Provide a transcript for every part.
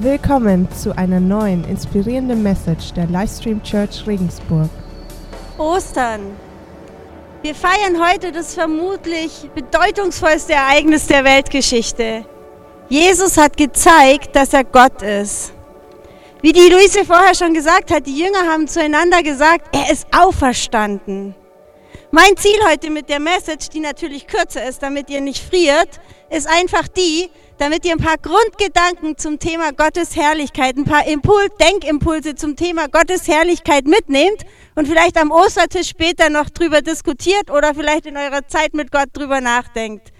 Willkommen zu einer neuen inspirierenden Message der Livestream Church Regensburg. Ostern. Wir feiern heute das vermutlich bedeutungsvollste Ereignis der Weltgeschichte. Jesus hat gezeigt, dass er Gott ist. Wie die Luise vorher schon gesagt hat, die Jünger haben zueinander gesagt, er ist auferstanden. Mein Ziel heute mit der Message, die natürlich kürzer ist, damit ihr nicht friert, ist einfach die, damit ihr ein paar Grundgedanken zum Thema Gottes Herrlichkeit, ein paar Impul Denkimpulse zum Thema Gottes Herrlichkeit mitnehmt und vielleicht am Ostertisch später noch drüber diskutiert oder vielleicht in eurer Zeit mit Gott drüber nachdenkt.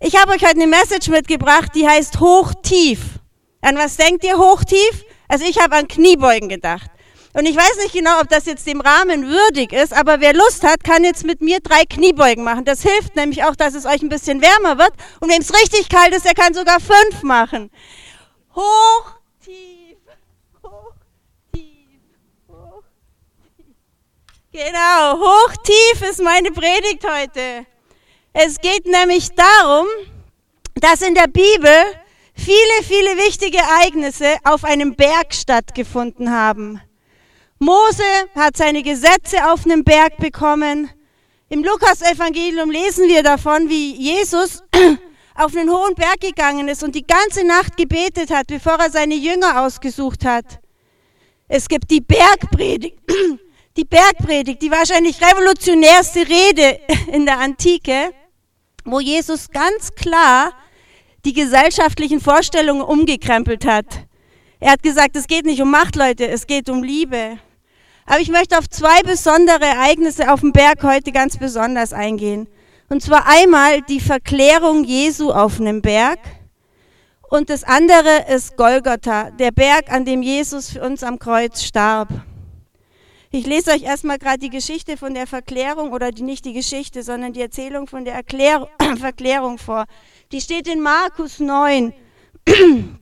Ich habe euch heute eine Message mitgebracht, die heißt Hoch-Tief. An was denkt ihr Hoch-Tief? Also ich habe an Kniebeugen gedacht. Und ich weiß nicht genau, ob das jetzt dem Rahmen würdig ist, aber wer Lust hat, kann jetzt mit mir drei Kniebeugen machen. Das hilft nämlich auch, dass es euch ein bisschen wärmer wird. Und wem es richtig kalt ist, der kann sogar fünf machen. Hoch, tief, hoch, tief, hoch, tief. Genau, hoch, tief ist meine Predigt heute. Es geht nämlich darum, dass in der Bibel viele, viele wichtige Ereignisse auf einem Berg stattgefunden haben. Mose hat seine Gesetze auf einem Berg bekommen. Im Lukas-Evangelium lesen wir davon, wie Jesus auf einen hohen Berg gegangen ist und die ganze Nacht gebetet hat, bevor er seine Jünger ausgesucht hat. Es gibt die Bergpredigt, die Bergpredigt, die wahrscheinlich revolutionärste Rede in der Antike, wo Jesus ganz klar die gesellschaftlichen Vorstellungen umgekrempelt hat. Er hat gesagt, es geht nicht um Macht, Leute, es geht um Liebe. Aber ich möchte auf zwei besondere Ereignisse auf dem Berg heute ganz besonders eingehen. Und zwar einmal die Verklärung Jesu auf einem Berg und das andere ist Golgotha, der Berg, an dem Jesus für uns am Kreuz starb. Ich lese euch erstmal gerade die Geschichte von der Verklärung oder die, nicht die Geschichte, sondern die Erzählung von der Erklär Verklärung vor. Die steht in Markus 9.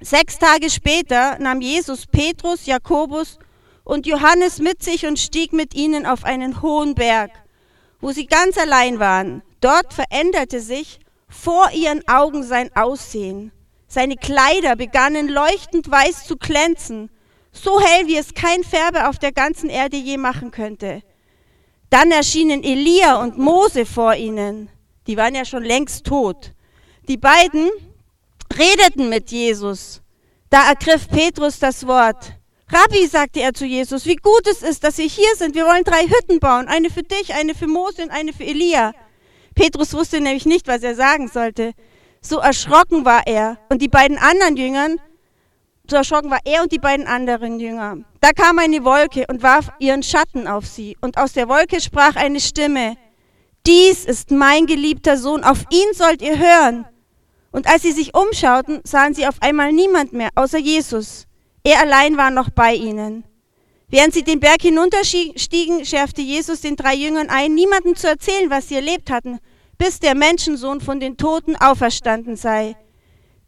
Sechs Tage später nahm Jesus Petrus, Jakobus und Johannes mit sich und stieg mit ihnen auf einen hohen Berg, wo sie ganz allein waren. Dort veränderte sich vor ihren Augen sein Aussehen. Seine Kleider begannen leuchtend weiß zu glänzen, so hell, wie es kein Färber auf der ganzen Erde je machen könnte. Dann erschienen Elia und Mose vor ihnen. Die waren ja schon längst tot. Die beiden redeten mit Jesus. Da ergriff Petrus das Wort. Rabbi, sagte er zu Jesus, wie gut es ist, dass wir hier sind. Wir wollen drei Hütten bauen, eine für dich, eine für Mose und eine für Elia. Petrus wusste nämlich nicht, was er sagen sollte. So erschrocken war er und die beiden anderen Jüngern, so erschrocken war er und die beiden anderen Jünger. Da kam eine Wolke und warf ihren Schatten auf sie und aus der Wolke sprach eine Stimme, dies ist mein geliebter Sohn, auf ihn sollt ihr hören. Und als sie sich umschauten, sahen sie auf einmal niemand mehr außer Jesus. Er allein war noch bei ihnen. Während sie den Berg hinunterstiegen, schärfte Jesus den drei Jüngern ein, niemandem zu erzählen, was sie erlebt hatten, bis der Menschensohn von den Toten auferstanden sei.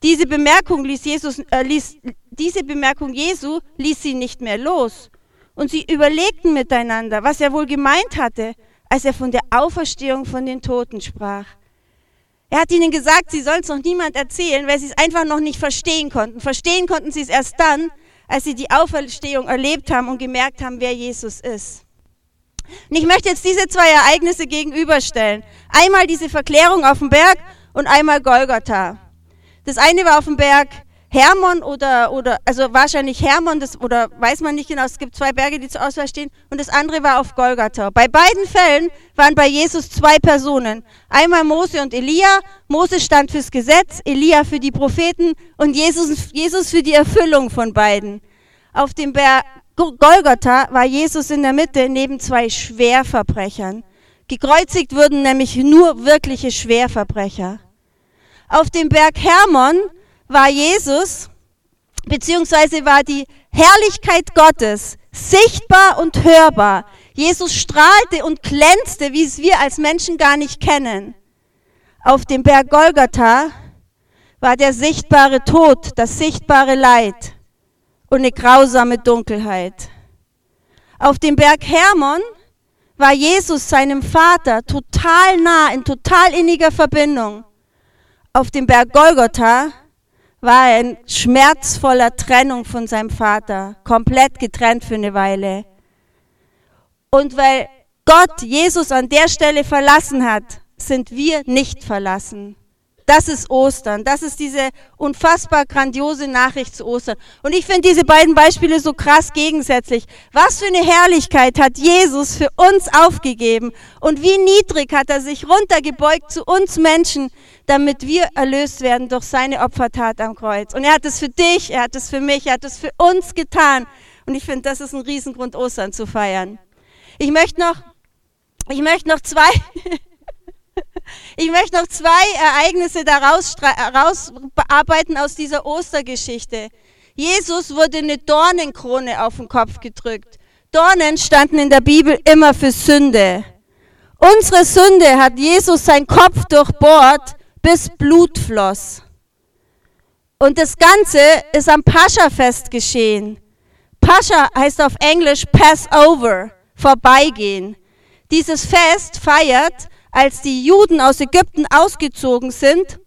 Diese Bemerkung, ließ Jesus, äh, ließ, diese Bemerkung Jesu ließ sie nicht mehr los. Und sie überlegten miteinander, was er wohl gemeint hatte, als er von der Auferstehung von den Toten sprach. Er hat ihnen gesagt, sie sollen es noch niemand erzählen, weil sie es einfach noch nicht verstehen konnten. Verstehen konnten sie es erst dann, als sie die Auferstehung erlebt haben und gemerkt haben, wer Jesus ist. Und ich möchte jetzt diese zwei Ereignisse gegenüberstellen. Einmal diese Verklärung auf dem Berg und einmal Golgotha. Das eine war auf dem Berg Hermon oder, oder also wahrscheinlich Hermon, das, oder weiß man nicht genau, es gibt zwei Berge, die zur Auswahl stehen, und das andere war auf Golgatha. Bei beiden Fällen waren bei Jesus zwei Personen. Einmal Mose und Elia. Mose stand fürs Gesetz, Elia für die Propheten und Jesus, Jesus für die Erfüllung von beiden. Auf dem Berg Golgatha war Jesus in der Mitte neben zwei Schwerverbrechern. Gekreuzigt wurden nämlich nur wirkliche Schwerverbrecher. Auf dem Berg Hermon war Jesus, beziehungsweise war die Herrlichkeit Gottes sichtbar und hörbar. Jesus strahlte und glänzte, wie es wir als Menschen gar nicht kennen. Auf dem Berg Golgatha war der sichtbare Tod, das sichtbare Leid und eine grausame Dunkelheit. Auf dem Berg Hermon war Jesus seinem Vater total nah, in total inniger Verbindung. Auf dem Berg Golgotha war er in schmerzvoller Trennung von seinem Vater, komplett getrennt für eine Weile. Und weil Gott Jesus an der Stelle verlassen hat, sind wir nicht verlassen. Das ist Ostern. Das ist diese unfassbar grandiose Nachricht zu Ostern. Und ich finde diese beiden Beispiele so krass gegensätzlich. Was für eine Herrlichkeit hat Jesus für uns aufgegeben und wie niedrig hat er sich runtergebeugt zu uns Menschen, damit wir erlöst werden durch seine Opfertat am Kreuz. Und er hat es für dich, er hat es für mich, er hat es für uns getan. Und ich finde, das ist ein Riesengrund, Ostern zu feiern. Ich möchte noch, ich möchte noch zwei Ich möchte noch zwei Ereignisse daraus bearbeiten aus dieser Ostergeschichte. Jesus wurde eine Dornenkrone auf den Kopf gedrückt. Dornen standen in der Bibel immer für Sünde. Unsere Sünde hat Jesus seinen Kopf durchbohrt, bis Blut floss. Und das Ganze ist am Pascha-Fest geschehen. Pascha heißt auf Englisch Passover, vorbeigehen. Dieses Fest feiert als die Juden aus Ägypten ausgezogen sind,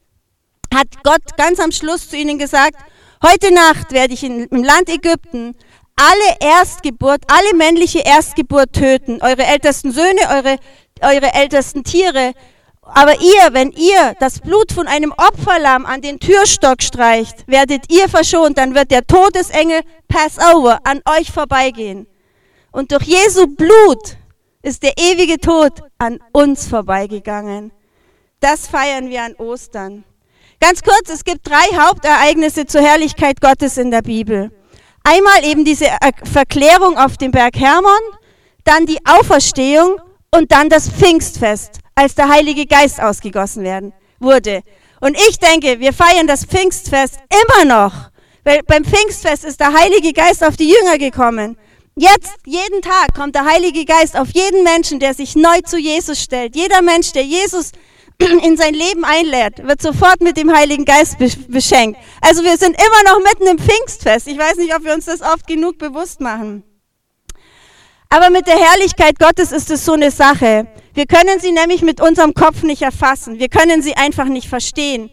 hat Gott ganz am Schluss zu ihnen gesagt, heute Nacht werde ich im Land Ägypten alle Erstgeburt, alle männliche Erstgeburt töten, eure ältesten Söhne, eure, eure ältesten Tiere. Aber ihr, wenn ihr das Blut von einem Opferlamm an den Türstock streicht, werdet ihr verschont, dann wird der Todesengel Passover an euch vorbeigehen. Und durch Jesu Blut ist der ewige Tod an uns vorbeigegangen. Das feiern wir an Ostern. Ganz kurz, es gibt drei Hauptereignisse zur Herrlichkeit Gottes in der Bibel. Einmal eben diese Verklärung auf dem Berg Hermon, dann die Auferstehung und dann das Pfingstfest, als der Heilige Geist ausgegossen werden wurde. Und ich denke, wir feiern das Pfingstfest immer noch, weil beim Pfingstfest ist der Heilige Geist auf die Jünger gekommen. Jetzt, jeden Tag kommt der Heilige Geist auf jeden Menschen, der sich neu zu Jesus stellt. Jeder Mensch, der Jesus in sein Leben einlädt, wird sofort mit dem Heiligen Geist beschenkt. Also wir sind immer noch mitten im Pfingstfest. Ich weiß nicht, ob wir uns das oft genug bewusst machen. Aber mit der Herrlichkeit Gottes ist es so eine Sache. Wir können sie nämlich mit unserem Kopf nicht erfassen. Wir können sie einfach nicht verstehen.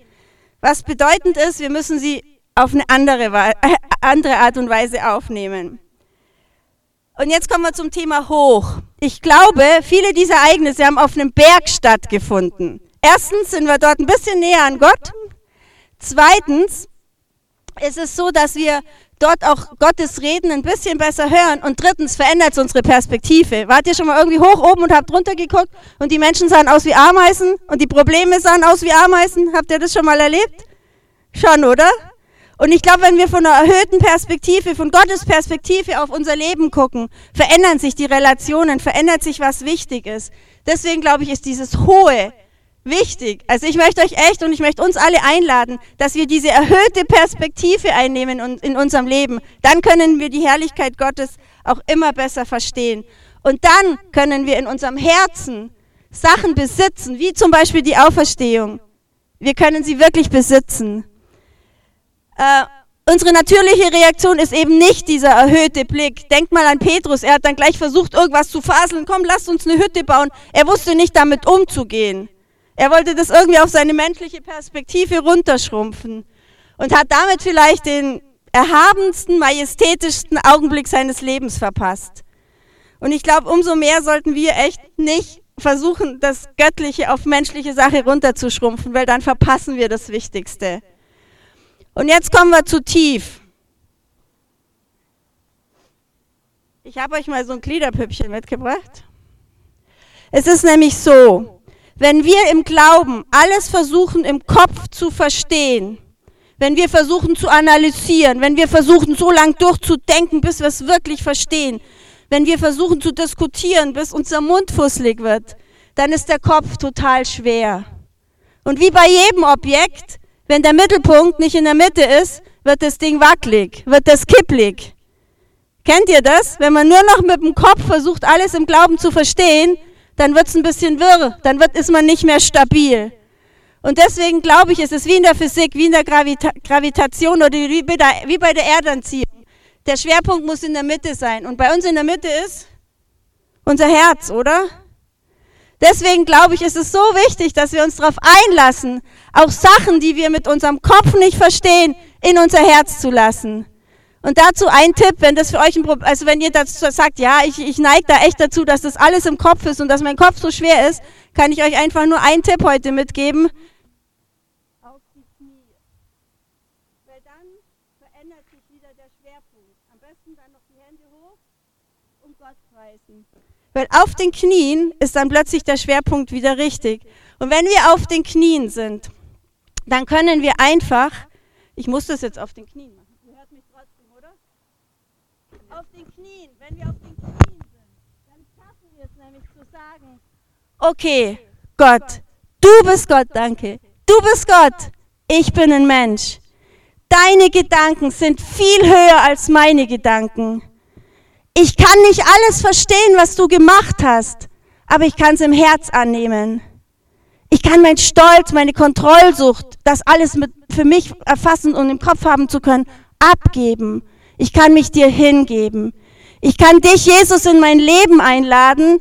Was bedeutend ist, wir müssen sie auf eine andere, andere Art und Weise aufnehmen. Und jetzt kommen wir zum Thema hoch. Ich glaube, viele dieser Ereignisse haben auf einem Berg stattgefunden. Erstens sind wir dort ein bisschen näher an Gott. Zweitens ist es so, dass wir dort auch Gottes Reden ein bisschen besser hören. Und drittens verändert es unsere Perspektive. Wart ihr schon mal irgendwie hoch oben und habt runter geguckt und die Menschen sahen aus wie Ameisen und die Probleme sahen aus wie Ameisen? Habt ihr das schon mal erlebt? Schon, oder? Und ich glaube, wenn wir von einer erhöhten Perspektive, von Gottes Perspektive auf unser Leben gucken, verändern sich die Relationen, verändert sich, was wichtig ist. Deswegen glaube ich, ist dieses Hohe wichtig. Also ich möchte euch echt und ich möchte uns alle einladen, dass wir diese erhöhte Perspektive einnehmen in unserem Leben. Dann können wir die Herrlichkeit Gottes auch immer besser verstehen. Und dann können wir in unserem Herzen Sachen besitzen, wie zum Beispiel die Auferstehung. Wir können sie wirklich besitzen. Äh, unsere natürliche Reaktion ist eben nicht dieser erhöhte Blick. Denkt mal an Petrus, er hat dann gleich versucht, irgendwas zu faseln. Komm, lasst uns eine Hütte bauen. Er wusste nicht damit umzugehen. Er wollte das irgendwie auf seine menschliche Perspektive runterschrumpfen und hat damit vielleicht den erhabensten, majestätischsten Augenblick seines Lebens verpasst. Und ich glaube, umso mehr sollten wir echt nicht versuchen, das Göttliche auf menschliche Sache runterzuschrumpfen, weil dann verpassen wir das Wichtigste. Und jetzt kommen wir zu tief. Ich habe euch mal so ein Gliederpüppchen mitgebracht. Es ist nämlich so, wenn wir im Glauben alles versuchen im Kopf zu verstehen, wenn wir versuchen zu analysieren, wenn wir versuchen so lang durchzudenken, bis wir es wirklich verstehen, wenn wir versuchen zu diskutieren, bis unser Mund fusselig wird, dann ist der Kopf total schwer. Und wie bei jedem Objekt wenn der Mittelpunkt nicht in der Mitte ist, wird das Ding wackelig, wird das kipplig. Kennt ihr das? Wenn man nur noch mit dem Kopf versucht, alles im Glauben zu verstehen, dann wird es ein bisschen wirr, dann wird, ist man nicht mehr stabil. Und deswegen glaube ich, ist es wie in der Physik, wie in der Gravita Gravitation oder wie der, wie bei der Erdanziehung. Der Schwerpunkt muss in der Mitte sein. Und bei uns in der Mitte ist unser Herz, oder? Deswegen glaube ich, ist es so wichtig, dass wir uns darauf einlassen, auch Sachen, die wir mit unserem Kopf nicht verstehen, in unser Herz zu lassen. Und dazu ein Tipp, wenn das für euch ein Problem, also wenn ihr dazu sagt, ja, ich, ich neige da echt dazu, dass das alles im Kopf ist und dass mein Kopf so schwer ist, kann ich euch einfach nur einen Tipp heute mitgeben. Auf die Knie. Weil dann verändert sich wieder der Schwerpunkt. Am besten dann noch die Hände hoch und Gott preisen. Weil auf den Knien ist dann plötzlich der Schwerpunkt wieder richtig. Und wenn wir auf den Knien sind, dann können wir einfach, ich muss das jetzt auf den Knien machen, ihr hört mich trotzdem, oder? Auf den Knien, wenn wir auf den Knien sind, dann schaffen wir es nämlich zu sagen, okay, Gott, du bist Gott, danke, du bist Gott, ich bin ein Mensch. Deine Gedanken sind viel höher als meine Gedanken. Ich kann nicht alles verstehen, was du gemacht hast, aber ich kann es im Herz annehmen. Ich kann meinen Stolz, meine Kontrollsucht, das alles mit, für mich erfassen und im Kopf haben zu können, abgeben. Ich kann mich dir hingeben. Ich kann dich, Jesus, in mein Leben einladen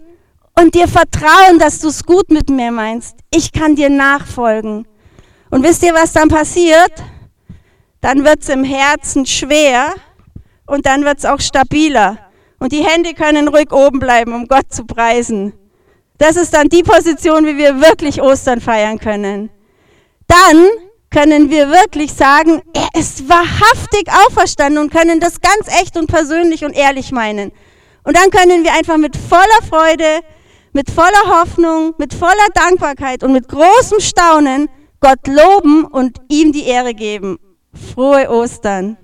und dir vertrauen, dass du es gut mit mir meinst. Ich kann dir nachfolgen. Und wisst ihr, was dann passiert? Dann wird es im Herzen schwer und dann wird es auch stabiler. Und die Hände können ruhig oben bleiben, um Gott zu preisen. Das ist dann die Position, wie wir wirklich Ostern feiern können. Dann können wir wirklich sagen, er ist wahrhaftig auferstanden und können das ganz echt und persönlich und ehrlich meinen. Und dann können wir einfach mit voller Freude, mit voller Hoffnung, mit voller Dankbarkeit und mit großem Staunen Gott loben und ihm die Ehre geben. Frohe Ostern.